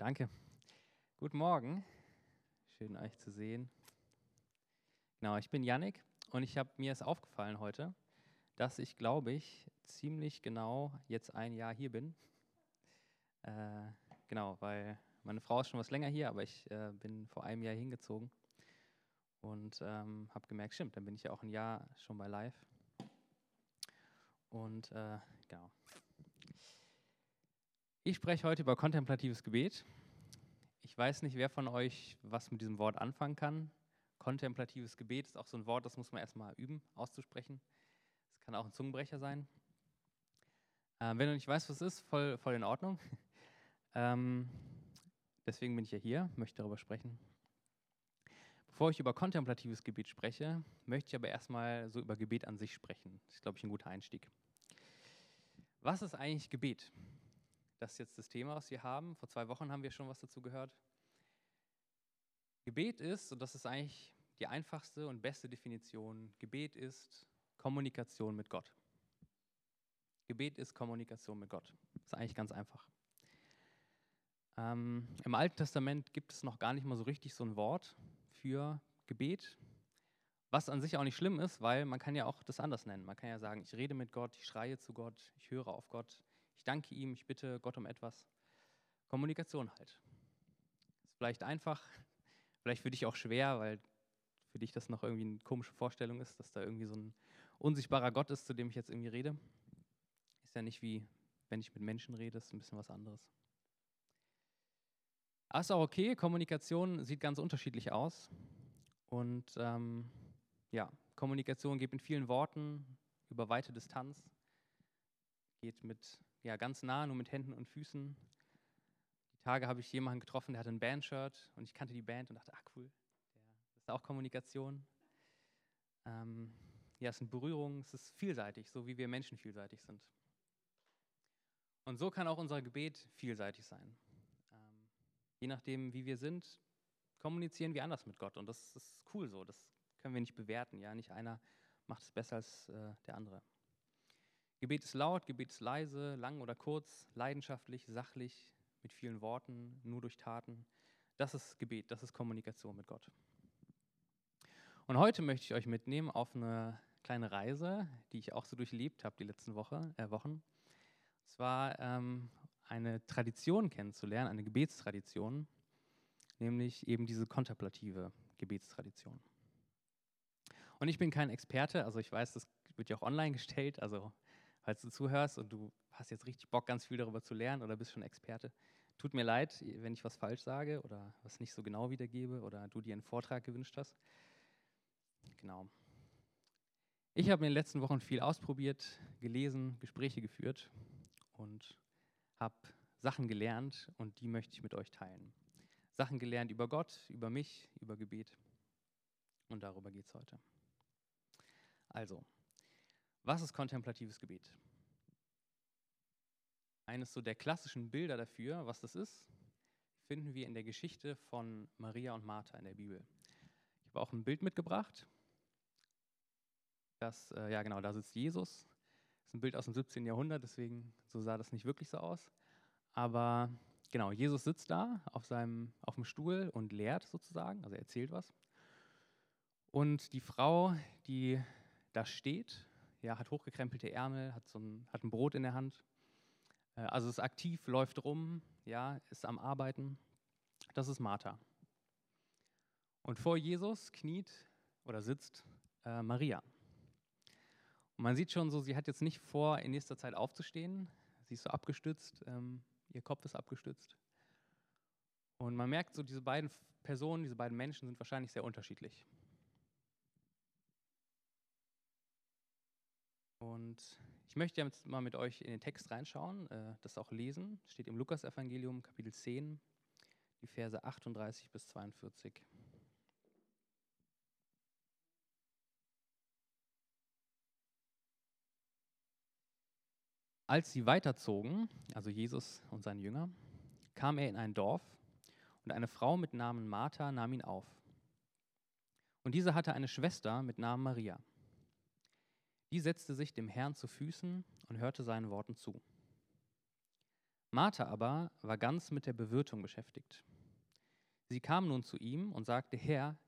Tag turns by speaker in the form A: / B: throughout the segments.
A: danke. Guten Morgen. Schön euch zu sehen. Genau, ich bin Yannick und ich habe mir ist aufgefallen heute, dass ich glaube ich ziemlich genau jetzt ein Jahr hier bin. Äh, genau, weil meine Frau ist schon was länger hier, aber ich äh, bin vor einem Jahr hingezogen und ähm, habe gemerkt, stimmt, dann bin ich ja auch ein Jahr schon bei Live. Und äh, genau. Ich spreche heute über kontemplatives Gebet. Ich weiß nicht, wer von euch was mit diesem Wort anfangen kann. Kontemplatives Gebet ist auch so ein Wort, das muss man erstmal üben, auszusprechen. Es kann auch ein Zungenbrecher sein. Äh, wenn du nicht weißt, was es ist, voll, voll in Ordnung. ähm, deswegen bin ich ja hier, möchte darüber sprechen. Bevor ich über kontemplatives Gebet spreche, möchte ich aber erstmal so über Gebet an sich sprechen. Das ist, glaube ich, ein guter Einstieg. Was ist eigentlich Gebet? Das ist jetzt das Thema, was wir haben. Vor zwei Wochen haben wir schon was dazu gehört. Gebet ist, und das ist eigentlich die einfachste und beste Definition, Gebet ist Kommunikation mit Gott. Gebet ist Kommunikation mit Gott. Das ist eigentlich ganz einfach. Ähm, Im Alten Testament gibt es noch gar nicht mal so richtig so ein Wort für Gebet, was an sich auch nicht schlimm ist, weil man kann ja auch das anders nennen. Man kann ja sagen, ich rede mit Gott, ich schreie zu Gott, ich höre auf Gott, ich danke ihm, ich bitte Gott um etwas. Kommunikation halt. Ist vielleicht einfach, vielleicht für dich auch schwer, weil für dich das noch irgendwie eine komische Vorstellung ist, dass da irgendwie so ein unsichtbarer Gott ist, zu dem ich jetzt irgendwie rede. Ist ja nicht wie, wenn ich mit Menschen rede, ist ein bisschen was anderes. Aber ist auch okay, Kommunikation sieht ganz unterschiedlich aus. Und ähm, ja, Kommunikation geht mit vielen Worten über weite Distanz, geht mit ja, ganz nah, nur mit Händen und Füßen. Die Tage habe ich jemanden getroffen, der hatte ein Bandshirt und ich kannte die Band und dachte, ah cool, das ist auch Kommunikation. Ähm, ja, es sind Berührungen, es ist vielseitig, so wie wir Menschen vielseitig sind. Und so kann auch unser Gebet vielseitig sein. Ähm, je nachdem, wie wir sind, kommunizieren wir anders mit Gott und das ist cool so, das können wir nicht bewerten. Ja, nicht einer macht es besser als äh, der andere. Gebet ist laut, Gebet ist leise, lang oder kurz, leidenschaftlich, sachlich, mit vielen Worten, nur durch Taten. Das ist Gebet, das ist Kommunikation mit Gott. Und heute möchte ich euch mitnehmen auf eine kleine Reise, die ich auch so durchlebt habe die letzten Woche, äh, Wochen. Und zwar ähm, eine Tradition kennenzulernen, eine Gebetstradition, nämlich eben diese kontemplative Gebetstradition. Und ich bin kein Experte, also ich weiß, das wird ja auch online gestellt, also falls du zuhörst und du hast jetzt richtig Bock, ganz viel darüber zu lernen oder bist schon Experte, tut mir leid, wenn ich was falsch sage oder was nicht so genau wiedergebe oder du dir einen Vortrag gewünscht hast. Genau. Ich habe in den letzten Wochen viel ausprobiert, gelesen, Gespräche geführt und habe Sachen gelernt und die möchte ich mit euch teilen. Sachen gelernt über Gott, über mich, über Gebet und darüber geht es heute. Also, was ist kontemplatives Gebet? Eines so der klassischen Bilder dafür, was das ist, finden wir in der Geschichte von Maria und Martha in der Bibel. Ich habe auch ein Bild mitgebracht. Das, äh, ja genau, da sitzt Jesus. Das ist ein Bild aus dem 17. Jahrhundert, deswegen so sah das nicht wirklich so aus. Aber genau, Jesus sitzt da auf seinem auf dem Stuhl und lehrt sozusagen, also er erzählt was. Und die Frau, die da steht ja, hat hochgekrempelte Ärmel, hat, so ein, hat ein Brot in der Hand. Äh, also ist aktiv, läuft rum, ja, ist am Arbeiten. Das ist Martha. Und vor Jesus kniet oder sitzt äh, Maria. Und man sieht schon so, sie hat jetzt nicht vor, in nächster Zeit aufzustehen. Sie ist so abgestützt, ähm, ihr Kopf ist abgestützt. Und man merkt so, diese beiden Personen, diese beiden Menschen sind wahrscheinlich sehr unterschiedlich. Und ich möchte jetzt mal mit euch in den Text reinschauen, äh, das auch lesen. Steht im Lukasevangelium Kapitel 10, die Verse 38 bis 42. Als sie weiterzogen, also Jesus und seine Jünger, kam er in ein Dorf und eine Frau mit Namen Martha nahm ihn auf. Und diese hatte eine Schwester mit Namen Maria. Die setzte sich dem Herrn zu Füßen und hörte seinen Worten zu. Martha aber war ganz mit der Bewirtung beschäftigt. Sie kam nun zu ihm und sagte, Herr,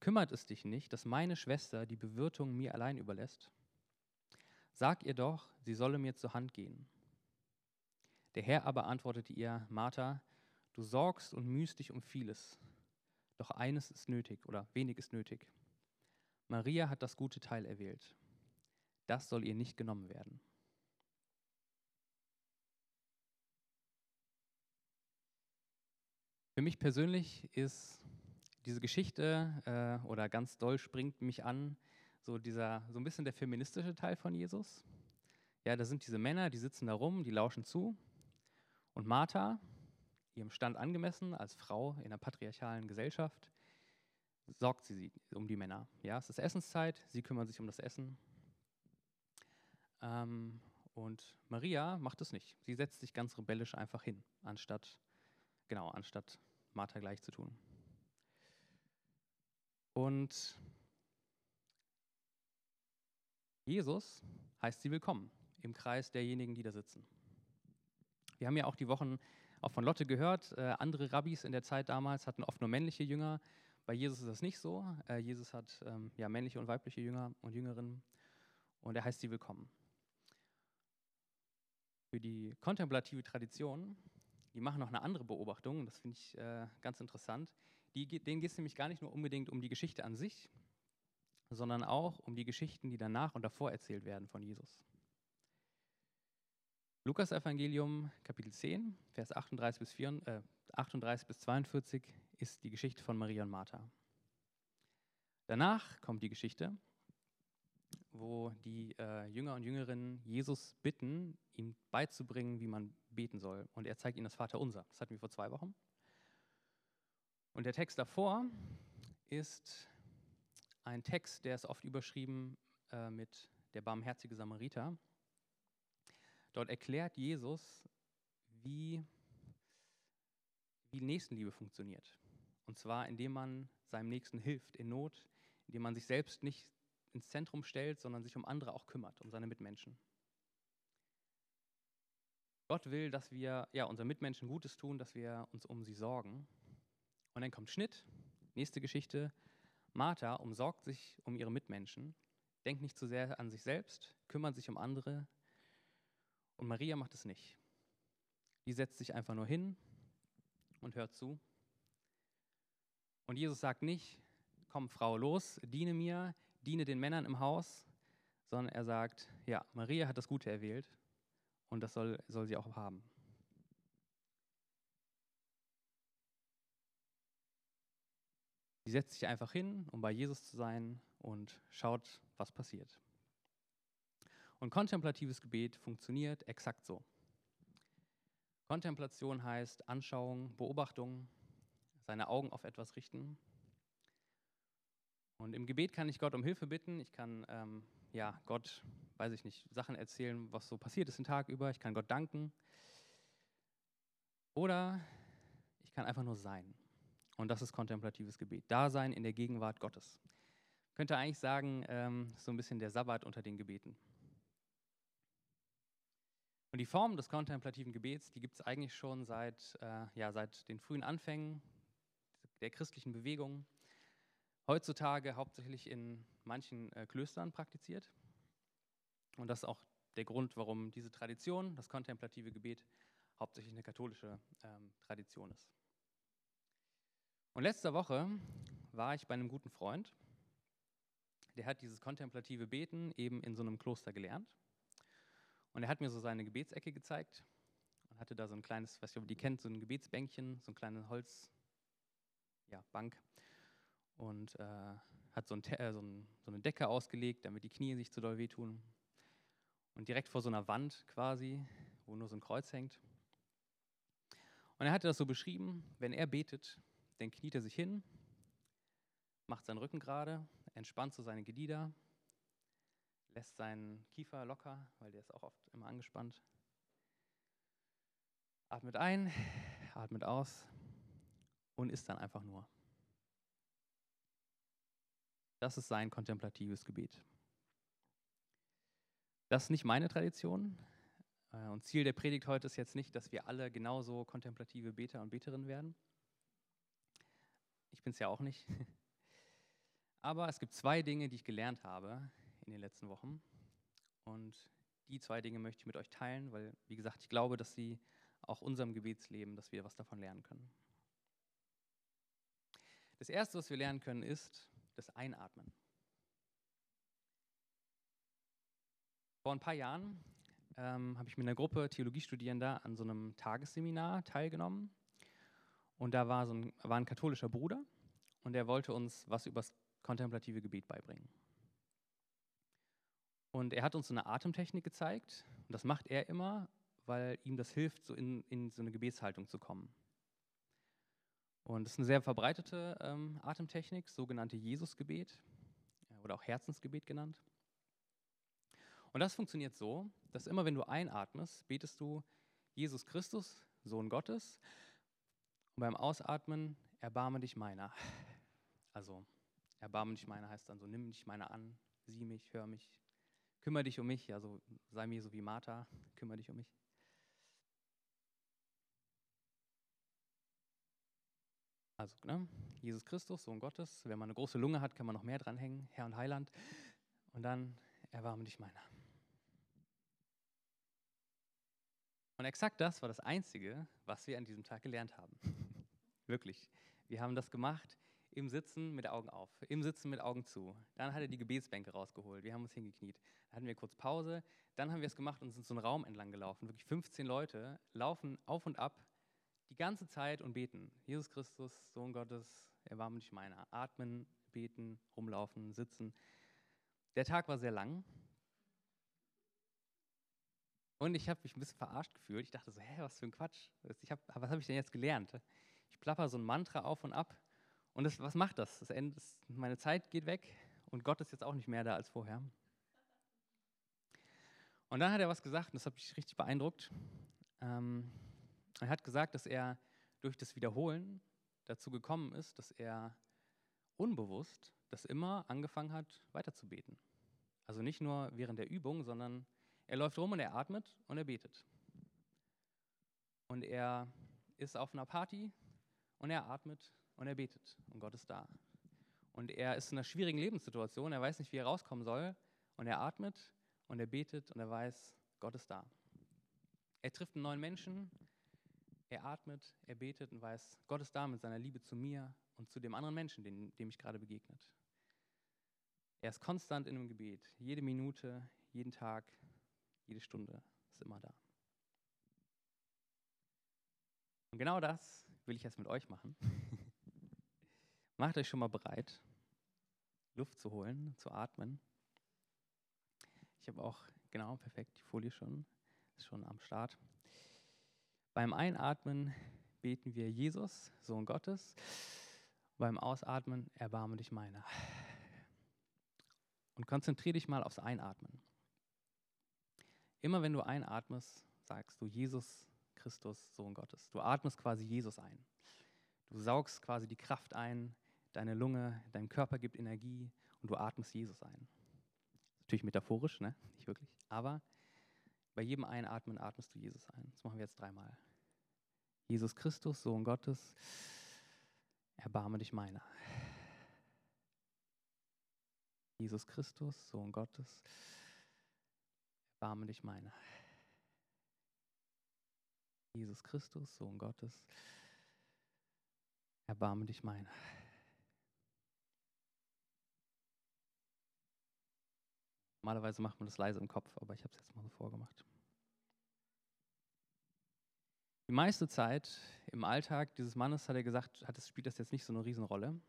A: kümmert es dich nicht, dass meine Schwester die Bewirtung mir allein überlässt? Sag ihr doch, sie solle mir zur Hand gehen. Der Herr aber antwortete ihr, Martha, du sorgst und mühst dich um vieles, doch eines ist nötig oder wenig ist nötig. Maria hat das gute Teil erwählt. Das soll ihr nicht genommen werden. Für mich persönlich ist diese Geschichte äh, oder ganz doll springt mich an, so dieser, so ein bisschen der feministische Teil von Jesus. Ja, da sind diese Männer, die sitzen da rum, die lauschen zu. Und Martha, ihrem Stand angemessen, als Frau in einer patriarchalen Gesellschaft, sorgt sie um die Männer. Ja, es ist Essenszeit, sie kümmern sich um das Essen. Ähm, und Maria macht es nicht. Sie setzt sich ganz rebellisch einfach hin, anstatt, genau, anstatt Martha gleich zu tun. Und Jesus heißt sie willkommen im Kreis derjenigen, die da sitzen. Wir haben ja auch die Wochen auch von Lotte gehört, äh, andere Rabbis in der Zeit damals hatten oft nur männliche Jünger. Bei Jesus ist das nicht so. Äh, Jesus hat ähm, ja männliche und weibliche Jünger und Jüngerinnen und er heißt sie willkommen. Für die kontemplative Tradition, die machen noch eine andere Beobachtung, das finde ich äh, ganz interessant. Die, denen geht es nämlich gar nicht nur unbedingt um die Geschichte an sich, sondern auch um die Geschichten, die danach und davor erzählt werden von Jesus. Lukas Evangelium Kapitel 10, Vers 38 bis, 4, äh, 38 bis 42 ist die Geschichte von Maria und Martha. Danach kommt die Geschichte, wo die äh, Jünger und Jüngerinnen Jesus bitten, ihm beizubringen, wie man beten soll. Und er zeigt ihnen das Vaterunser. Das hatten wir vor zwei Wochen. Und der Text davor ist ein Text, der ist oft überschrieben äh, mit der barmherzige Samariter. Dort erklärt Jesus, wie, wie Nächstenliebe funktioniert. Und zwar, indem man seinem Nächsten hilft in Not, indem man sich selbst nicht ins Zentrum stellt, sondern sich um andere auch kümmert, um seine Mitmenschen. Gott will, dass wir ja, unseren Mitmenschen Gutes tun, dass wir uns um sie sorgen. Und dann kommt Schnitt, nächste Geschichte. Martha umsorgt sich um ihre Mitmenschen, denkt nicht zu sehr an sich selbst, kümmert sich um andere. Und Maria macht es nicht. Die setzt sich einfach nur hin und hört zu. Und Jesus sagt nicht, komm Frau los, diene mir, diene den Männern im Haus, sondern er sagt, ja, Maria hat das Gute erwählt und das soll, soll sie auch haben. Sie setzt sich einfach hin, um bei Jesus zu sein und schaut, was passiert. Und kontemplatives Gebet funktioniert exakt so. Kontemplation heißt Anschauung, Beobachtung, seine Augen auf etwas richten. Und im Gebet kann ich Gott um Hilfe bitten. Ich kann ähm, ja, Gott, weiß ich nicht, Sachen erzählen, was so passiert ist den Tag über. Ich kann Gott danken. Oder ich kann einfach nur sein. Und das ist kontemplatives Gebet. Dasein in der Gegenwart Gottes. Könnte eigentlich sagen, ähm, so ein bisschen der Sabbat unter den Gebeten. Und die Form des kontemplativen Gebets, die gibt es eigentlich schon seit, äh, ja, seit den frühen Anfängen der christlichen Bewegung. Heutzutage hauptsächlich in manchen äh, Klöstern praktiziert. Und das ist auch der Grund, warum diese Tradition, das kontemplative Gebet, hauptsächlich eine katholische ähm, Tradition ist. Und letzte Woche war ich bei einem guten Freund, der hat dieses kontemplative Beten eben in so einem Kloster gelernt. Und er hat mir so seine Gebetsecke gezeigt und hatte da so ein kleines, weiß ich, ob ihr die kennt, so ein Gebetsbänkchen, so ein kleines Holzbank. Ja, und äh, hat so, ein, äh, so, ein, so, eine Decke ausgelegt, damit die Knie sich zu doll wehtun. Und direkt vor so einer Wand quasi, wo nur so ein Kreuz hängt. Und er hatte das so beschrieben, wenn er betet, dann kniet er sich hin, macht seinen Rücken gerade, entspannt so seine Glieder, lässt seinen Kiefer locker, weil der ist auch oft immer angespannt. Atmet ein, atmet aus und ist dann einfach nur. Das ist sein kontemplatives Gebet. Das ist nicht meine Tradition. Äh, und Ziel der Predigt heute ist jetzt nicht, dass wir alle genauso kontemplative Beter und Beterinnen werden. Ich bin es ja auch nicht. Aber es gibt zwei Dinge, die ich gelernt habe in den letzten Wochen. Und die zwei Dinge möchte ich mit euch teilen, weil, wie gesagt, ich glaube, dass sie auch unserem Gebetsleben, dass wir was davon lernen können. Das Erste, was wir lernen können, ist das Einatmen. Vor ein paar Jahren ähm, habe ich mit einer Gruppe Theologiestudierender an so einem Tagesseminar teilgenommen. Und da war, so ein, war ein katholischer Bruder und der wollte uns was über das kontemplative Gebet beibringen. Und er hat uns so eine Atemtechnik gezeigt. Und das macht er immer, weil ihm das hilft, so in, in so eine Gebetshaltung zu kommen. Und das ist eine sehr verbreitete ähm, Atemtechnik, sogenannte Jesusgebet oder auch Herzensgebet genannt. Und das funktioniert so, dass immer wenn du einatmest, betest du Jesus Christus, Sohn Gottes. Und beim Ausatmen, erbarme dich meiner. Also, erbarme dich meiner heißt dann so, nimm dich meiner an, sieh mich, hör mich, kümmere dich um mich, also sei mir so wie Martha, kümmere dich um mich. Also, ne? Jesus Christus, Sohn Gottes. Wenn man eine große Lunge hat, kann man noch mehr dranhängen, Herr und Heiland. Und dann erbarme dich meiner. Und exakt das war das Einzige, was wir an diesem Tag gelernt haben. Wirklich. Wir haben das gemacht im Sitzen mit Augen auf, im Sitzen mit Augen zu. Dann hat er die Gebetsbänke rausgeholt. Wir haben uns hingekniet. Dann hatten wir kurz Pause. Dann haben wir es gemacht und sind so einen Raum entlang gelaufen. Wirklich 15 Leute laufen auf und ab die ganze Zeit und beten. Jesus Christus, Sohn Gottes, erbarme dich meiner. Atmen, beten, rumlaufen, sitzen. Der Tag war sehr lang. Und ich habe mich ein bisschen verarscht gefühlt. Ich dachte so, hä, was für ein Quatsch. Hab, was habe ich denn jetzt gelernt? Ich plapper so ein Mantra auf und ab. Und das, was macht das? das Ende, das, meine Zeit geht weg und Gott ist jetzt auch nicht mehr da als vorher. Und dann hat er was gesagt, und das hat mich richtig beeindruckt. Ähm, er hat gesagt, dass er durch das Wiederholen dazu gekommen ist, dass er unbewusst das immer angefangen hat, weiterzubeten. Also nicht nur während der Übung, sondern er läuft rum und er atmet und er betet. Und er ist auf einer Party und er atmet und er betet und Gott ist da. Und er ist in einer schwierigen Lebenssituation, er weiß nicht, wie er rauskommen soll und er atmet und er betet und er weiß, Gott ist da. Er trifft einen neuen Menschen, er atmet, er betet und weiß, Gott ist da mit seiner Liebe zu mir und zu dem anderen Menschen, dem, dem ich gerade begegnet. Er ist konstant in einem Gebet, jede Minute, jeden Tag, jede Stunde ist immer da. Und genau das will ich jetzt mit euch machen. Macht euch schon mal bereit, Luft zu holen, zu atmen. Ich habe auch, genau, perfekt, die Folie schon, ist schon am Start. Beim Einatmen beten wir Jesus, Sohn Gottes. Beim Ausatmen erbarme dich meiner. Und konzentriere dich mal aufs Einatmen. Immer wenn du einatmest, sagst du Jesus Christus, Sohn Gottes. Du atmest quasi Jesus ein. Du saugst quasi die Kraft ein, deine Lunge, dein Körper gibt Energie und du atmest Jesus ein. Natürlich metaphorisch, ne? nicht wirklich. Aber bei jedem Einatmen atmest du Jesus ein. Das machen wir jetzt dreimal. Jesus Christus, Sohn Gottes, erbarme dich meiner. Jesus Christus, Sohn Gottes, erbarme dich meiner. Jesus Christus, Sohn Gottes, erbarme dich meiner. Normalerweise macht man das leise im Kopf, aber ich habe es jetzt mal so vorgemacht. Die meiste Zeit im Alltag dieses Mannes, hat er gesagt, hat, spielt das jetzt nicht so eine Riesenrolle.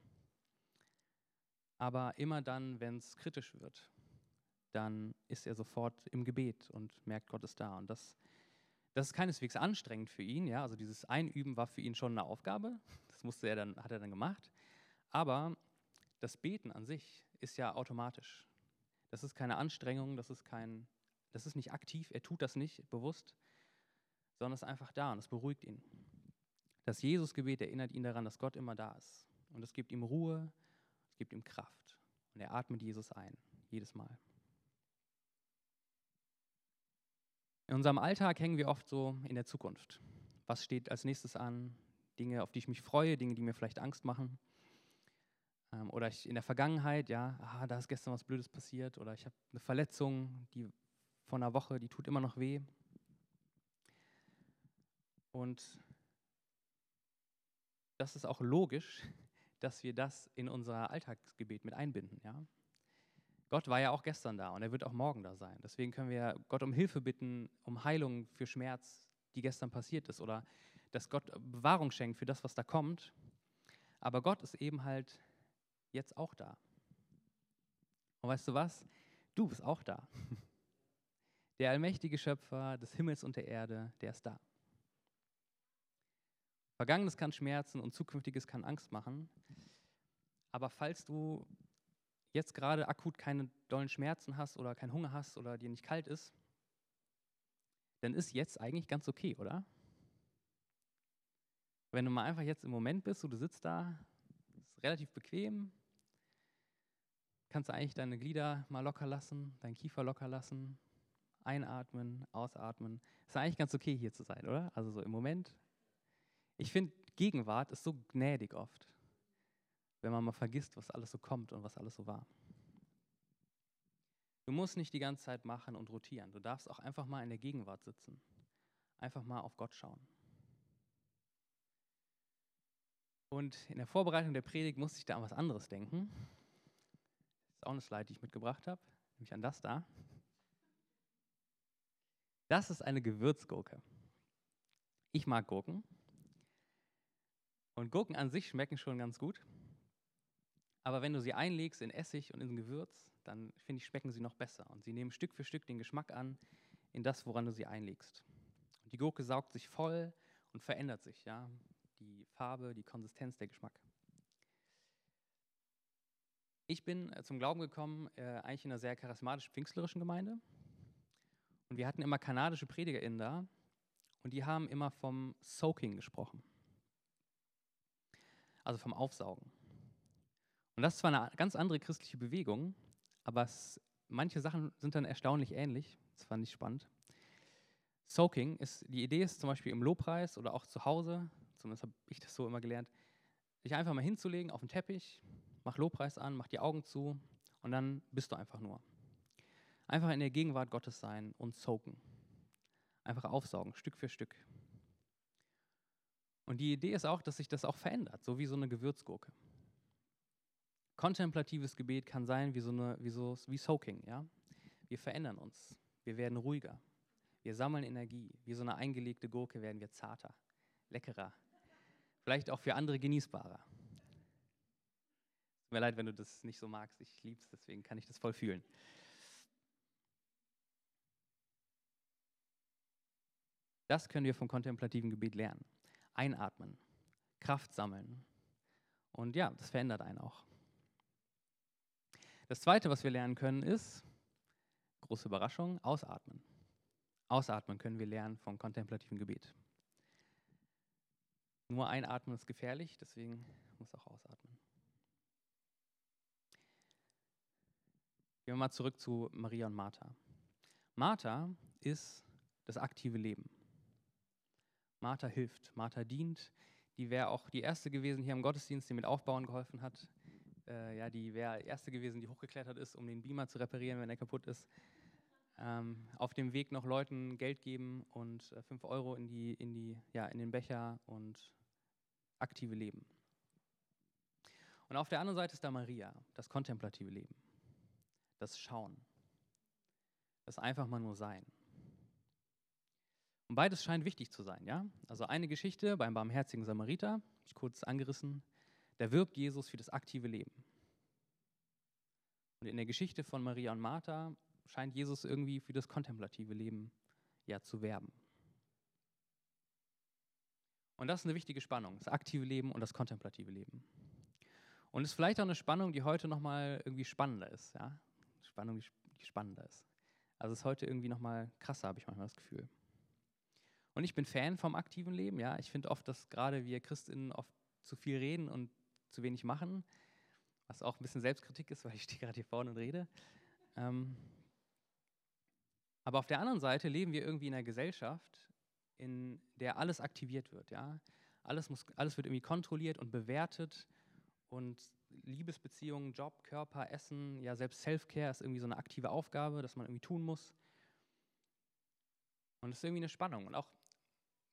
A: Aber immer dann, wenn es kritisch wird, dann ist er sofort im Gebet und merkt, Gott ist da. Und das, das ist keineswegs anstrengend für ihn. Ja? Also dieses Einüben war für ihn schon eine Aufgabe. Das musste er dann, hat er dann gemacht. Aber das Beten an sich ist ja automatisch. Das ist keine Anstrengung, das ist, kein, das ist nicht aktiv, er tut das nicht bewusst, sondern ist einfach da und es beruhigt ihn. Das Jesusgebet erinnert ihn daran, dass Gott immer da ist. Und es gibt ihm Ruhe, es gibt ihm Kraft. Und er atmet Jesus ein, jedes Mal. In unserem Alltag hängen wir oft so in der Zukunft. Was steht als nächstes an? Dinge, auf die ich mich freue, Dinge, die mir vielleicht Angst machen. Ähm, oder ich in der Vergangenheit, ja, ah, da ist gestern was Blödes passiert. Oder ich habe eine Verletzung, die von einer Woche, die tut immer noch weh. Und das ist auch logisch, dass wir das in unser Alltagsgebet mit einbinden. Ja? Gott war ja auch gestern da und er wird auch morgen da sein. Deswegen können wir Gott um Hilfe bitten, um Heilung für Schmerz, die gestern passiert ist, oder dass Gott Bewahrung schenkt für das, was da kommt. Aber Gott ist eben halt jetzt auch da. Und weißt du was? Du bist auch da. Der allmächtige Schöpfer des Himmels und der Erde, der ist da. Vergangenes kann schmerzen und Zukünftiges kann Angst machen. Aber falls du jetzt gerade akut keine dollen Schmerzen hast oder keinen Hunger hast oder dir nicht kalt ist, dann ist jetzt eigentlich ganz okay, oder? Wenn du mal einfach jetzt im Moment bist, so du sitzt da, ist relativ bequem, kannst du eigentlich deine Glieder mal locker lassen, deinen Kiefer locker lassen, einatmen, ausatmen. Ist eigentlich ganz okay hier zu sein, oder? Also so im Moment. Ich finde, Gegenwart ist so gnädig oft wenn man mal vergisst, was alles so kommt und was alles so war. Du musst nicht die ganze Zeit machen und rotieren. Du darfst auch einfach mal in der Gegenwart sitzen. Einfach mal auf Gott schauen. Und in der Vorbereitung der Predigt musste ich da an was anderes denken. Ist auch eine Slide, die ich mitgebracht habe, nämlich an das da. Das ist eine Gewürzgurke. Ich mag Gurken. Und Gurken an sich schmecken schon ganz gut. Aber wenn du sie einlegst in Essig und in Gewürz, dann finde ich, schmecken sie noch besser. Und sie nehmen Stück für Stück den Geschmack an in das, woran du sie einlegst. Die Gurke saugt sich voll und verändert sich, ja. Die Farbe, die Konsistenz, der Geschmack. Ich bin äh, zum Glauben gekommen, äh, eigentlich in einer sehr charismatisch-pfingstlerischen Gemeinde. Und wir hatten immer kanadische PredigerInnen da. Und die haben immer vom Soaking gesprochen. Also vom Aufsaugen. Und das ist zwar eine ganz andere christliche Bewegung, aber es, manche Sachen sind dann erstaunlich ähnlich. Das fand ich spannend. Soaking ist, die Idee ist zum Beispiel im Lobpreis oder auch zu Hause, zumindest habe ich das so immer gelernt, sich einfach mal hinzulegen auf den Teppich, mach Lobpreis an, mach die Augen zu und dann bist du einfach nur. Einfach in der Gegenwart Gottes sein und soaken. Einfach aufsaugen, Stück für Stück. Und die Idee ist auch, dass sich das auch verändert, so wie so eine Gewürzgurke. Kontemplatives Gebet kann sein wie, so eine, wie, so, wie Soaking. Ja? Wir verändern uns, wir werden ruhiger, wir sammeln Energie. Wie so eine eingelegte Gurke werden wir zarter, leckerer, vielleicht auch für andere genießbarer. Tut mir leid, wenn du das nicht so magst, ich liebe es, deswegen kann ich das voll fühlen. Das können wir vom kontemplativen Gebet lernen. Einatmen, Kraft sammeln. Und ja, das verändert einen auch. Das Zweite, was wir lernen können, ist, große Überraschung, ausatmen. Ausatmen können wir lernen vom kontemplativen Gebet. Nur einatmen ist gefährlich, deswegen muss auch ausatmen. Gehen wir mal zurück zu Maria und Martha. Martha ist das aktive Leben. Martha hilft, Martha dient. Die wäre auch die erste gewesen hier im Gottesdienst, die mit Aufbauen geholfen hat äh, ja, die wäre erste gewesen, die hochgeklettert ist, um den Beamer zu reparieren, wenn er kaputt ist. Ähm, auf dem Weg noch Leuten Geld geben und 5 äh, Euro in, die, in, die, ja, in den Becher und aktive Leben. Und auf der anderen Seite ist da Maria, das kontemplative Leben, das Schauen, das einfach mal nur Sein. Und beides scheint wichtig zu sein, ja? Also eine Geschichte beim barmherzigen Samariter, ich kurz angerissen, da wirbt Jesus für das aktive Leben. Und in der Geschichte von Maria und Martha scheint Jesus irgendwie für das kontemplative Leben ja zu werben. Und das ist eine wichtige Spannung, das aktive Leben und das kontemplative Leben. Und es ist vielleicht auch eine Spannung, die heute nochmal irgendwie spannender ist. Ja? Spannung, die spannender ist. Also es ist heute irgendwie nochmal krasser, habe ich manchmal das Gefühl. Und ich bin Fan vom aktiven Leben. Ja? Ich finde oft, dass gerade wir Christinnen oft zu viel reden und zu wenig machen, was auch ein bisschen Selbstkritik ist, weil ich stehe gerade hier vorne und rede. Ähm Aber auf der anderen Seite leben wir irgendwie in einer Gesellschaft, in der alles aktiviert wird. Ja? Alles, muss, alles wird irgendwie kontrolliert und bewertet und Liebesbeziehungen, Job, Körper, Essen, ja selbst Self-Care ist irgendwie so eine aktive Aufgabe, dass man irgendwie tun muss. Und es ist irgendwie eine Spannung. Und auch,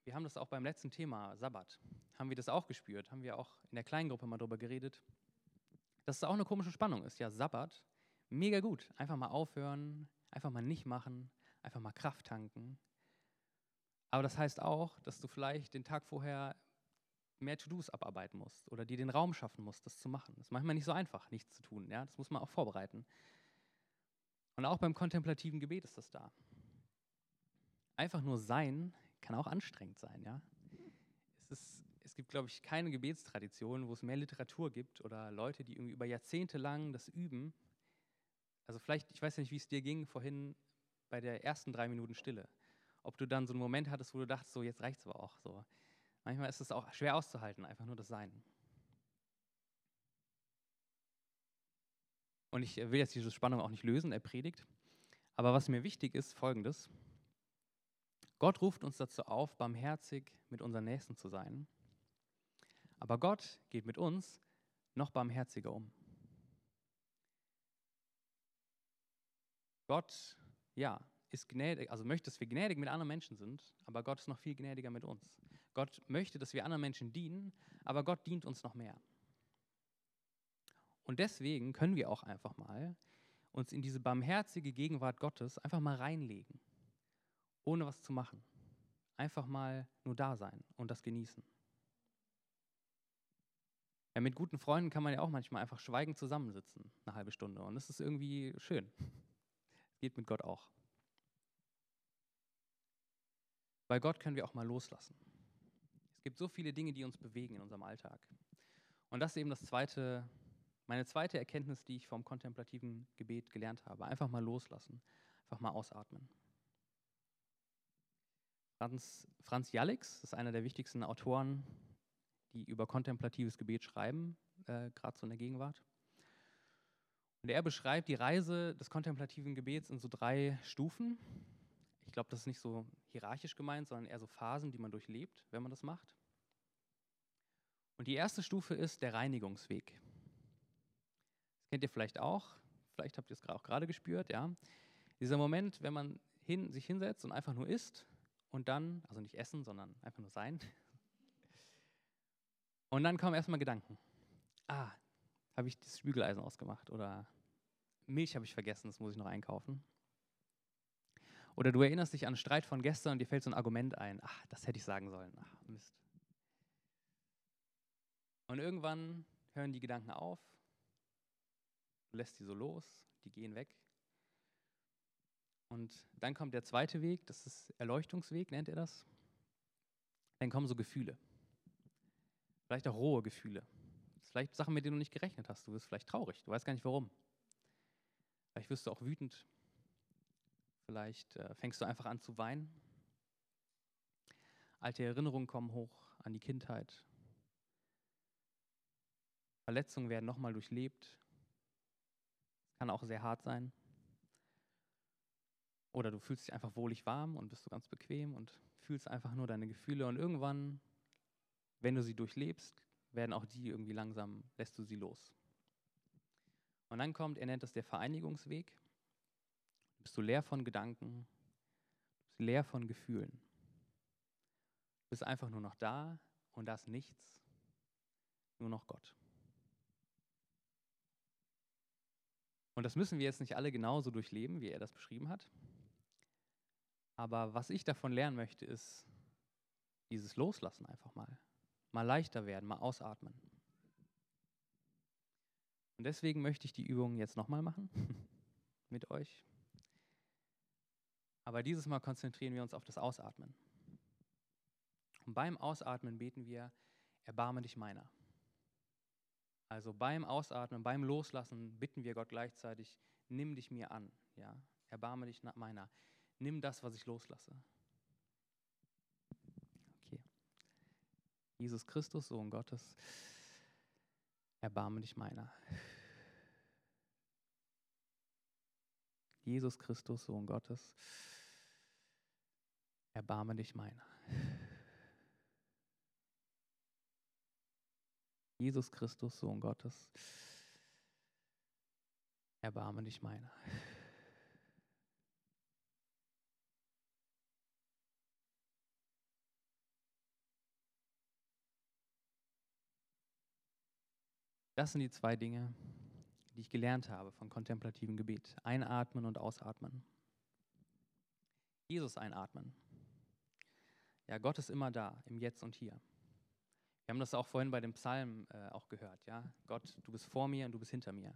A: wir haben das auch beim letzten Thema, Sabbat, haben wir das auch gespürt, haben wir auch in der Kleingruppe mal darüber geredet, dass es auch eine komische Spannung ist. Ja, Sabbat, mega gut. Einfach mal aufhören, einfach mal nicht machen, einfach mal Kraft tanken. Aber das heißt auch, dass du vielleicht den Tag vorher mehr To-Dos abarbeiten musst oder dir den Raum schaffen musst, das zu machen. Das ist manchmal nicht so einfach, nichts zu tun. Ja? Das muss man auch vorbereiten. Und auch beim kontemplativen Gebet ist das da. Einfach nur sein kann auch anstrengend sein. Ja? Es, ist, es gibt, glaube ich, keine Gebetstradition, wo es mehr Literatur gibt oder Leute, die irgendwie über Jahrzehnte lang das üben. Also vielleicht, ich weiß ja nicht, wie es dir ging vorhin bei der ersten drei Minuten Stille. Ob du dann so einen Moment hattest, wo du dachtest, so jetzt es aber auch. So. Manchmal ist es auch schwer auszuhalten, einfach nur das Sein. Und ich will jetzt diese Spannung auch nicht lösen, er predigt. Aber was mir wichtig ist, folgendes. Gott ruft uns dazu auf, barmherzig mit unseren Nächsten zu sein. Aber Gott geht mit uns noch barmherziger um. Gott, ja, ist gnädig, also möchte, dass wir gnädig mit anderen Menschen sind, aber Gott ist noch viel gnädiger mit uns. Gott möchte, dass wir anderen Menschen dienen, aber Gott dient uns noch mehr. Und deswegen können wir auch einfach mal uns in diese barmherzige Gegenwart Gottes einfach mal reinlegen, ohne was zu machen. Einfach mal nur da sein und das genießen. Ja, mit guten Freunden kann man ja auch manchmal einfach schweigend zusammensitzen, eine halbe Stunde. Und das ist irgendwie schön. Geht mit Gott auch. Bei Gott können wir auch mal loslassen. Es gibt so viele Dinge, die uns bewegen in unserem Alltag. Und das ist eben das zweite, meine zweite Erkenntnis, die ich vom kontemplativen Gebet gelernt habe. Einfach mal loslassen, einfach mal ausatmen. Franz, Franz Jalix ist einer der wichtigsten Autoren, die über kontemplatives Gebet schreiben, äh, gerade so in der Gegenwart. Und er beschreibt die Reise des kontemplativen Gebets in so drei Stufen. Ich glaube, das ist nicht so hierarchisch gemeint, sondern eher so Phasen, die man durchlebt, wenn man das macht. Und die erste Stufe ist der Reinigungsweg. Das kennt ihr vielleicht auch, vielleicht habt ihr es auch gerade gespürt, ja. Dieser Moment, wenn man hin, sich hinsetzt und einfach nur isst und dann, also nicht essen, sondern einfach nur sein. Und dann kommen erstmal Gedanken. Ah, habe ich das Bügeleisen ausgemacht oder Milch habe ich vergessen, das muss ich noch einkaufen. Oder du erinnerst dich an einen Streit von gestern und dir fällt so ein Argument ein. Ach, das hätte ich sagen sollen. Ach, Mist. Und irgendwann hören die Gedanken auf, du lässt sie so los, die gehen weg. Und dann kommt der zweite Weg, das ist Erleuchtungsweg, nennt er das. Dann kommen so Gefühle. Vielleicht auch rohe Gefühle. Vielleicht Sachen, mit denen du nicht gerechnet hast. Du wirst vielleicht traurig, du weißt gar nicht warum. Vielleicht wirst du auch wütend. Vielleicht äh, fängst du einfach an zu weinen. Alte Erinnerungen kommen hoch an die Kindheit. Verletzungen werden nochmal durchlebt. Kann auch sehr hart sein. Oder du fühlst dich einfach wohlig warm und bist du ganz bequem und fühlst einfach nur deine Gefühle. Und irgendwann, wenn du sie durchlebst, werden auch die irgendwie langsam, lässt du sie los. Und dann kommt, er nennt das der Vereinigungsweg. Bist du leer von Gedanken, bist leer von Gefühlen. Du bist einfach nur noch da und da ist nichts, nur noch Gott. Und das müssen wir jetzt nicht alle genauso durchleben, wie er das beschrieben hat. Aber was ich davon lernen möchte, ist dieses Loslassen einfach mal. Mal leichter werden, mal ausatmen. Und deswegen möchte ich die Übung jetzt nochmal machen mit euch. Aber dieses Mal konzentrieren wir uns auf das Ausatmen. Und beim Ausatmen beten wir, erbarme dich meiner. Also beim Ausatmen, beim Loslassen bitten wir Gott gleichzeitig, nimm dich mir an. Ja? Erbarme dich meiner. Nimm das, was ich loslasse. Okay. Jesus Christus, Sohn Gottes, erbarme dich meiner. Jesus Christus, Sohn Gottes, Erbarme dich meiner. Jesus Christus, Sohn Gottes, erbarme dich meiner. Das sind die zwei Dinge, die ich gelernt habe von kontemplativem Gebet. Einatmen und ausatmen. Jesus einatmen. Ja, Gott ist immer da, im Jetzt und Hier. Wir haben das auch vorhin bei dem Psalm äh, auch gehört, ja. Gott, du bist vor mir und du bist hinter mir.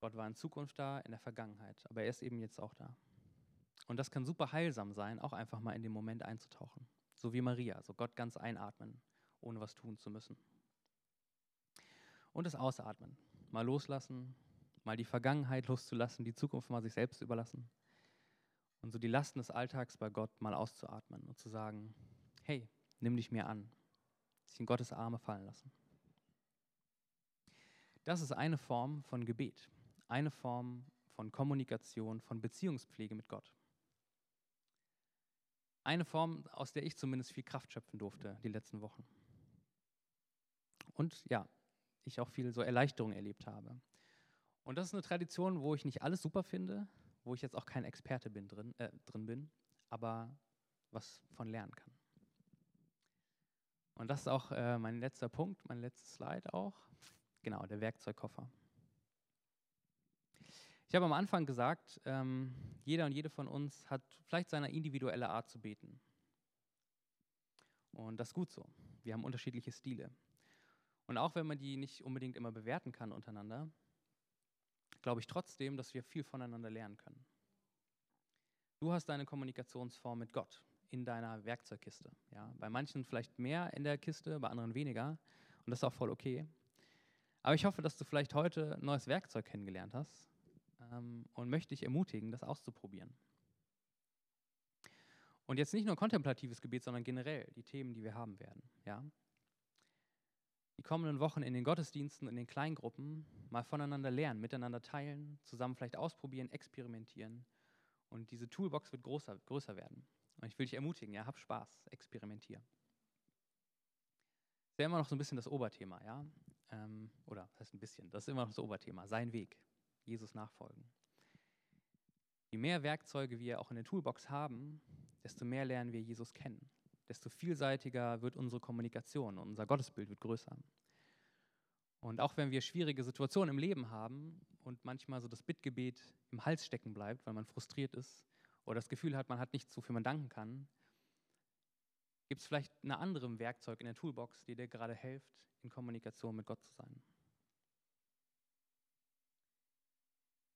A: Gott war in Zukunft da, in der Vergangenheit, aber er ist eben jetzt auch da. Und das kann super heilsam sein, auch einfach mal in den Moment einzutauchen. So wie Maria, so Gott ganz einatmen, ohne was tun zu müssen. Und das Ausatmen. Mal loslassen, mal die Vergangenheit loszulassen, die Zukunft mal sich selbst überlassen. Und so die Lasten des Alltags bei Gott mal auszuatmen und zu sagen, hey, nimm dich mir an. Sich in Gottes Arme fallen lassen. Das ist eine Form von Gebet, eine Form von Kommunikation, von Beziehungspflege mit Gott. Eine Form, aus der ich zumindest viel Kraft schöpfen durfte die letzten Wochen. Und ja, ich auch viel so Erleichterung erlebt habe. Und das ist eine Tradition, wo ich nicht alles super finde, wo ich jetzt auch kein Experte bin drin, äh, drin bin, aber was von lernen kann. Und das ist auch äh, mein letzter Punkt, mein letztes Slide auch. Genau, der Werkzeugkoffer. Ich habe am Anfang gesagt, ähm, jeder und jede von uns hat vielleicht seine individuelle Art zu beten. Und das ist gut so. Wir haben unterschiedliche Stile. Und auch wenn man die nicht unbedingt immer bewerten kann untereinander, glaube ich trotzdem, dass wir viel voneinander lernen können. Du hast deine Kommunikationsform mit Gott in deiner Werkzeugkiste. Ja? Bei manchen vielleicht mehr in der Kiste, bei anderen weniger. Und das ist auch voll okay. Aber ich hoffe, dass du vielleicht heute ein neues Werkzeug kennengelernt hast ähm, und möchte dich ermutigen, das auszuprobieren. Und jetzt nicht nur kontemplatives Gebet, sondern generell die Themen, die wir haben werden. Ja? Die kommenden Wochen in den Gottesdiensten, in den Kleingruppen mal voneinander lernen, miteinander teilen, zusammen vielleicht ausprobieren, experimentieren. Und diese Toolbox wird größer, größer werden. Und ich will dich ermutigen, ja, hab Spaß, experimentier. Das ja immer noch so ein bisschen das Oberthema, ja. Ähm, oder das heißt ein bisschen, das ist immer noch das Oberthema, sein Weg, Jesus nachfolgen. Je mehr Werkzeuge wir auch in der Toolbox haben, desto mehr lernen wir Jesus kennen desto vielseitiger wird unsere Kommunikation unser Gottesbild wird größer. Und auch wenn wir schwierige Situationen im Leben haben und manchmal so das Bittgebet im Hals stecken bleibt, weil man frustriert ist oder das Gefühl hat, man hat nichts, wofür man danken kann, gibt es vielleicht ein anderes Werkzeug in der Toolbox, die dir gerade hilft, in Kommunikation mit Gott zu sein.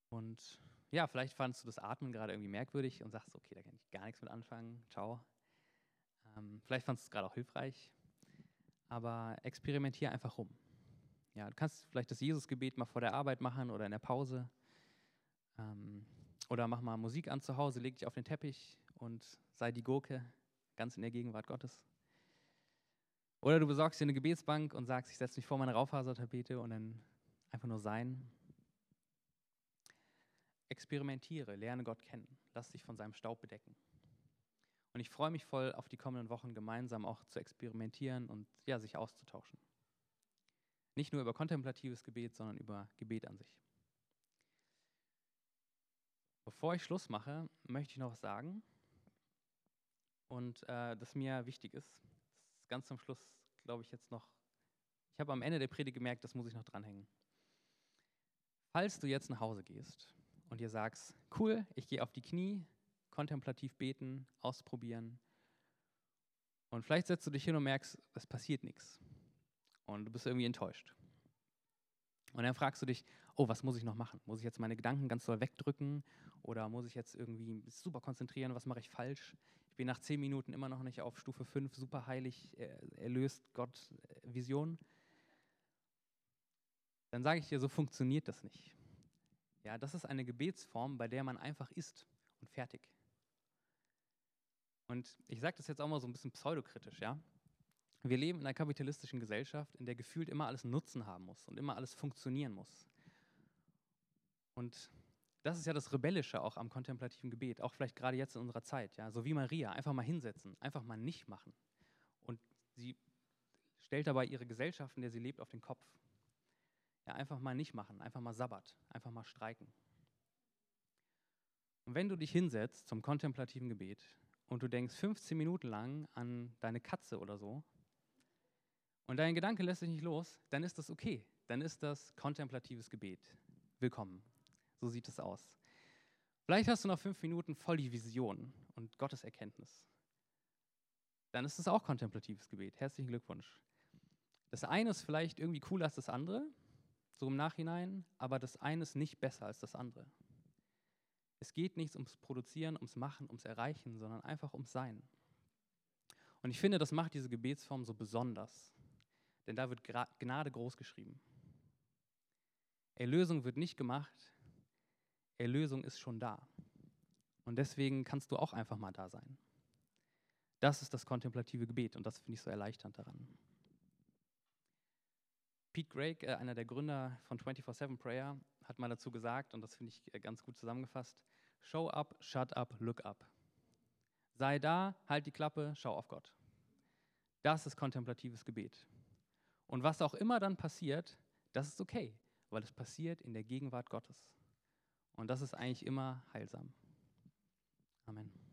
A: Und ja, vielleicht fandest du das Atmen gerade irgendwie merkwürdig und sagst, okay, da kann ich gar nichts mit anfangen, ciao. Ähm, vielleicht fandest du es gerade auch hilfreich, aber experimentier einfach rum. Ja, du kannst vielleicht das Jesusgebet mal vor der Arbeit machen oder in der Pause. Ähm, oder mach mal Musik an zu Hause, leg dich auf den Teppich und sei die Gurke ganz in der Gegenwart Gottes. Oder du besorgst dir eine Gebetsbank und sagst, ich setze mich vor meine Raufasertapete und dann einfach nur sein. Experimentiere, lerne Gott kennen, lass dich von seinem Staub bedecken. Und ich freue mich voll auf die kommenden Wochen gemeinsam auch zu experimentieren und ja, sich auszutauschen. Nicht nur über kontemplatives Gebet, sondern über Gebet an sich. Bevor ich Schluss mache, möchte ich noch was sagen und äh, das mir wichtig ist. Ist ganz zum Schluss, glaube ich, jetzt noch. Ich habe am Ende der Predigt gemerkt, das muss ich noch dranhängen. Falls du jetzt nach Hause gehst und dir sagst, cool, ich gehe auf die Knie, kontemplativ beten, ausprobieren. Und vielleicht setzt du dich hin und merkst, es passiert nichts. Und du bist irgendwie enttäuscht. Und dann fragst du dich, oh, was muss ich noch machen? Muss ich jetzt meine Gedanken ganz doll wegdrücken? Oder muss ich jetzt irgendwie super konzentrieren? Was mache ich falsch? Ich bin nach zehn Minuten immer noch nicht auf Stufe 5, super heilig, erlöst Gott, äh, Vision. Dann sage ich dir, so funktioniert das nicht. Ja, das ist eine Gebetsform, bei der man einfach ist und fertig. Und ich sage das jetzt auch mal so ein bisschen pseudokritisch, ja. Wir leben in einer kapitalistischen Gesellschaft, in der gefühlt immer alles Nutzen haben muss und immer alles funktionieren muss. Und das ist ja das Rebellische auch am kontemplativen Gebet, auch vielleicht gerade jetzt in unserer Zeit, ja, so wie Maria, einfach mal hinsetzen, einfach mal nicht machen. Und sie stellt dabei ihre Gesellschaft, in der sie lebt, auf den Kopf. Ja, einfach mal nicht machen, einfach mal Sabbat, einfach mal streiken. Und wenn du dich hinsetzt zum kontemplativen Gebet und du denkst 15 Minuten lang an deine Katze oder so und dein Gedanke lässt sich nicht los, dann ist das okay. Dann ist das kontemplatives Gebet. Willkommen. So sieht es aus. Vielleicht hast du noch fünf Minuten voll die Vision und Gotteserkenntnis. Dann ist es auch kontemplatives Gebet. Herzlichen Glückwunsch. Das eine ist vielleicht irgendwie cooler als das andere, so im Nachhinein, aber das eine ist nicht besser als das andere. Es geht nicht ums Produzieren, ums Machen, ums Erreichen, sondern einfach ums Sein. Und ich finde, das macht diese Gebetsform so besonders, denn da wird Gnade groß geschrieben. Erlösung wird nicht gemacht, Erlösung ist schon da. Und deswegen kannst du auch einfach mal da sein. Das ist das kontemplative Gebet und das finde ich so erleichternd daran. Pete Greig, äh, einer der Gründer von 24-7 Prayer, hat mal dazu gesagt, und das finde ich äh, ganz gut zusammengefasst, Show up, shut up, look up. Sei da, halt die Klappe, schau auf Gott. Das ist kontemplatives Gebet. Und was auch immer dann passiert, das ist okay, weil es passiert in der Gegenwart Gottes. Und das ist eigentlich immer heilsam. Amen.